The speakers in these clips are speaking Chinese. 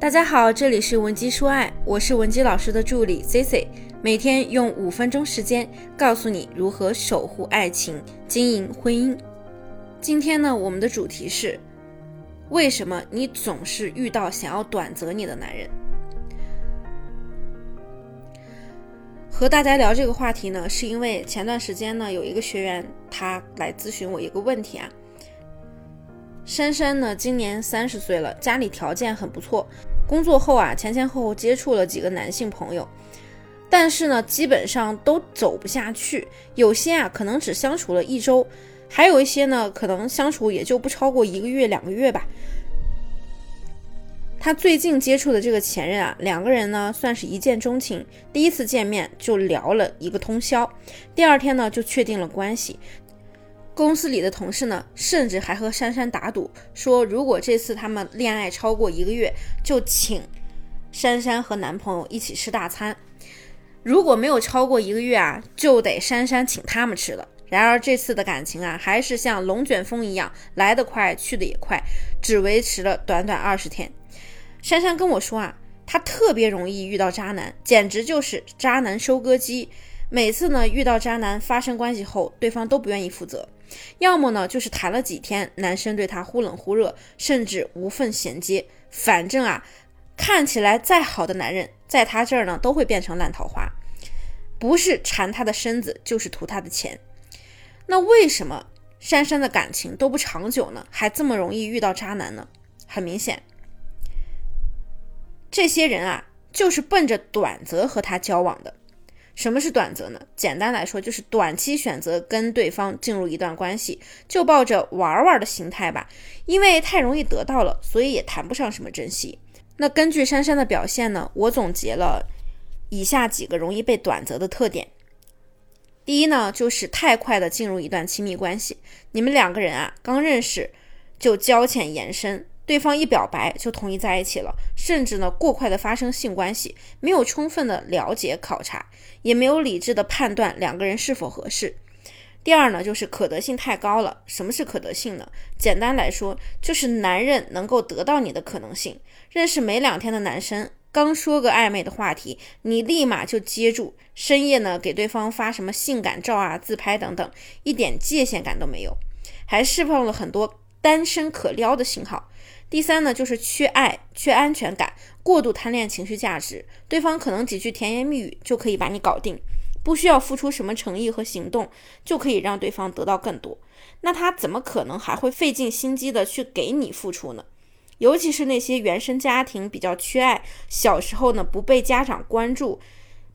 大家好，这里是文姬说爱，我是文姬老师的助理 C C，每天用五分钟时间告诉你如何守护爱情、经营婚姻。今天呢，我们的主题是为什么你总是遇到想要短择你的男人？和大家聊这个话题呢，是因为前段时间呢，有一个学员他来咨询我一个问题啊。珊珊呢，今年三十岁了，家里条件很不错。工作后啊，前前后后接触了几个男性朋友，但是呢，基本上都走不下去。有些啊，可能只相处了一周，还有一些呢，可能相处也就不超过一个月、两个月吧。他最近接触的这个前任啊，两个人呢算是一见钟情，第一次见面就聊了一个通宵，第二天呢就确定了关系。公司里的同事呢，甚至还和珊珊打赌，说如果这次他们恋爱超过一个月，就请珊珊和男朋友一起吃大餐；如果没有超过一个月啊，就得珊珊请他们吃了。然而这次的感情啊，还是像龙卷风一样来得快，去得也快，只维持了短短二十天。珊珊跟我说啊，她特别容易遇到渣男，简直就是渣男收割机。每次呢遇到渣男发生关系后，对方都不愿意负责。要么呢，就是谈了几天，男生对她忽冷忽热，甚至无缝衔接。反正啊，看起来再好的男人，在他这儿呢，都会变成烂桃花。不是馋他的身子，就是图他的钱。那为什么珊珊的感情都不长久呢？还这么容易遇到渣男呢？很明显，这些人啊，就是奔着短则和他交往的。什么是短则呢？简单来说，就是短期选择跟对方进入一段关系，就抱着玩玩的心态吧。因为太容易得到了，所以也谈不上什么珍惜。那根据珊珊的表现呢，我总结了以下几个容易被短则的特点。第一呢，就是太快的进入一段亲密关系，你们两个人啊，刚认识就交浅言深。对方一表白就同意在一起了，甚至呢过快的发生性关系，没有充分的了解考察，也没有理智的判断两个人是否合适。第二呢，就是可得性太高了。什么是可得性呢？简单来说，就是男人能够得到你的可能性。认识没两天的男生，刚说个暧昧的话题，你立马就接住，深夜呢给对方发什么性感照啊、自拍等等，一点界限感都没有，还释放了很多单身可撩的信号。第三呢，就是缺爱、缺安全感，过度贪恋情绪价值，对方可能几句甜言蜜语就可以把你搞定，不需要付出什么诚意和行动，就可以让对方得到更多。那他怎么可能还会费尽心机的去给你付出呢？尤其是那些原生家庭比较缺爱，小时候呢不被家长关注，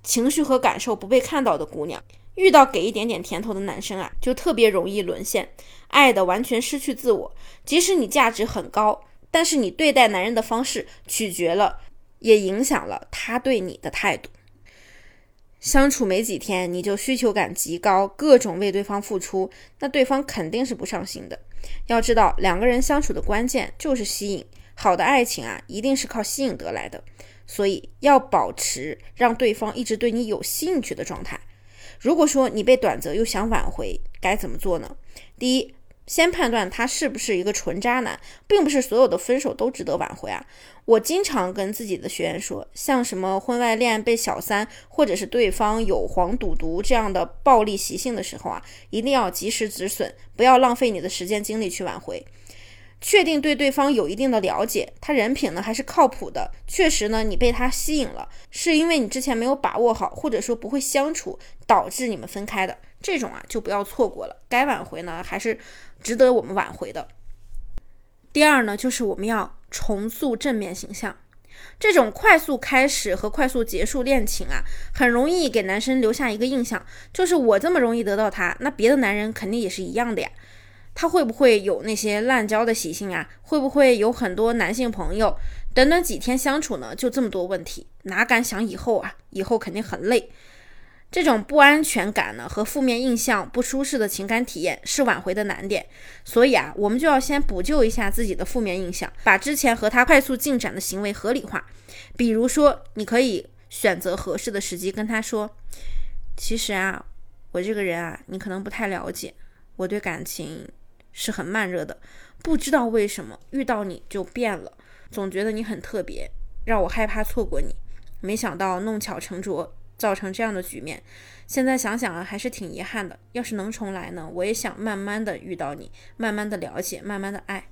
情绪和感受不被看到的姑娘，遇到给一点点甜头的男生啊，就特别容易沦陷，爱的完全失去自我，即使你价值很高。但是你对待男人的方式取决了，也影响了他对你的态度。相处没几天你就需求感极高，各种为对方付出，那对方肯定是不上心的。要知道，两个人相处的关键就是吸引，好的爱情啊，一定是靠吸引得来的。所以要保持让对方一直对你有兴趣的状态。如果说你被短择又想挽回，该怎么做呢？第一。先判断他是不是一个纯渣男，并不是所有的分手都值得挽回啊！我经常跟自己的学员说，像什么婚外恋被小三，或者是对方有黄赌毒这样的暴力习性的时候啊，一定要及时止损，不要浪费你的时间精力去挽回。确定对对方有一定的了解，他人品呢还是靠谱的，确实呢你被他吸引了，是因为你之前没有把握好，或者说不会相处，导致你们分开的，这种啊就不要错过了，该挽回呢还是值得我们挽回的。第二呢，就是我们要重塑正面形象，这种快速开始和快速结束恋情啊，很容易给男生留下一个印象，就是我这么容易得到他，那别的男人肯定也是一样的呀。他会不会有那些滥交的习性啊？会不会有很多男性朋友？短短几天相处呢，就这么多问题，哪敢想以后啊？以后肯定很累。这种不安全感呢，和负面印象、不舒适的情感体验是挽回的难点。所以啊，我们就要先补救一下自己的负面印象，把之前和他快速进展的行为合理化。比如说，你可以选择合适的时机跟他说：“其实啊，我这个人啊，你可能不太了解，我对感情。”是很慢热的，不知道为什么遇到你就变了，总觉得你很特别，让我害怕错过你。没想到弄巧成拙，造成这样的局面。现在想想啊，还是挺遗憾的。要是能重来呢，我也想慢慢的遇到你，慢慢的了解，慢慢的爱。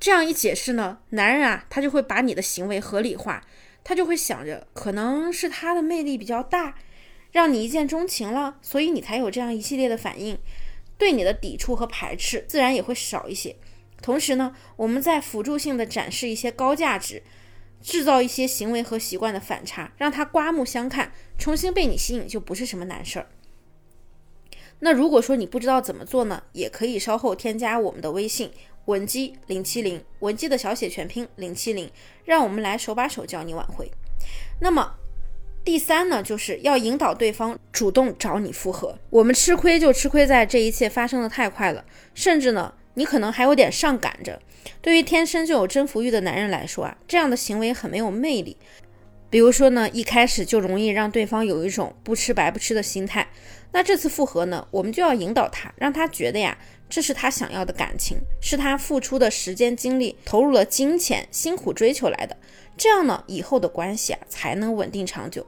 这样一解释呢，男人啊，他就会把你的行为合理化，他就会想着，可能是他的魅力比较大，让你一见钟情了，所以你才有这样一系列的反应，对你的抵触和排斥自然也会少一些。同时呢，我们在辅助性的展示一些高价值。制造一些行为和习惯的反差，让他刮目相看，重新被你吸引就不是什么难事儿。那如果说你不知道怎么做呢，也可以稍后添加我们的微信文姬零七零，文姬的小写全拼零七零，让我们来手把手教你挽回。那么第三呢，就是要引导对方主动找你复合。我们吃亏就吃亏在这一切发生的太快了，甚至呢。你可能还有点上赶着，对于天生就有征服欲的男人来说啊，这样的行为很没有魅力。比如说呢，一开始就容易让对方有一种不吃白不吃的心态。那这次复合呢，我们就要引导他，让他觉得呀，这是他想要的感情，是他付出的时间精力、投入了金钱、辛苦追求来的。这样呢，以后的关系啊才能稳定长久。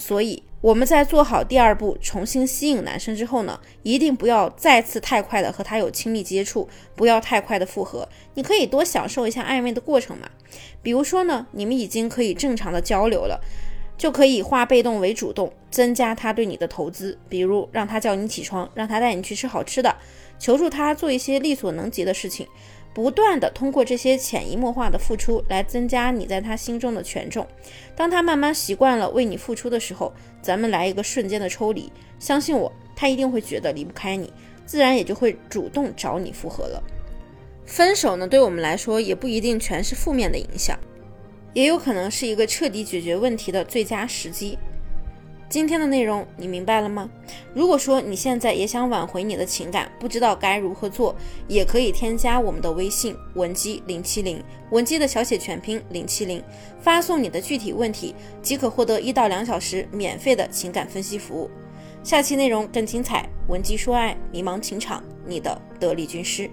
所以我们在做好第二步，重新吸引男生之后呢，一定不要再次太快的和他有亲密接触，不要太快的复合。你可以多享受一下暧昧的过程嘛。比如说呢，你们已经可以正常的交流了，就可以化被动为主动，增加他对你的投资。比如让他叫你起床，让他带你去吃好吃的，求助他做一些力所能及的事情。不断的通过这些潜移默化的付出来增加你在他心中的权重。当他慢慢习惯了为你付出的时候，咱们来一个瞬间的抽离，相信我，他一定会觉得离不开你，自然也就会主动找你复合了。分手呢，对我们来说也不一定全是负面的影响，也有可能是一个彻底解决问题的最佳时机。今天的内容你明白了吗？如果说你现在也想挽回你的情感，不知道该如何做，也可以添加我们的微信文姬零七零，文姬的小写全拼零七零，发送你的具体问题，即可获得一到两小时免费的情感分析服务。下期内容更精彩，文姬说爱，迷茫情场，你的得力军师。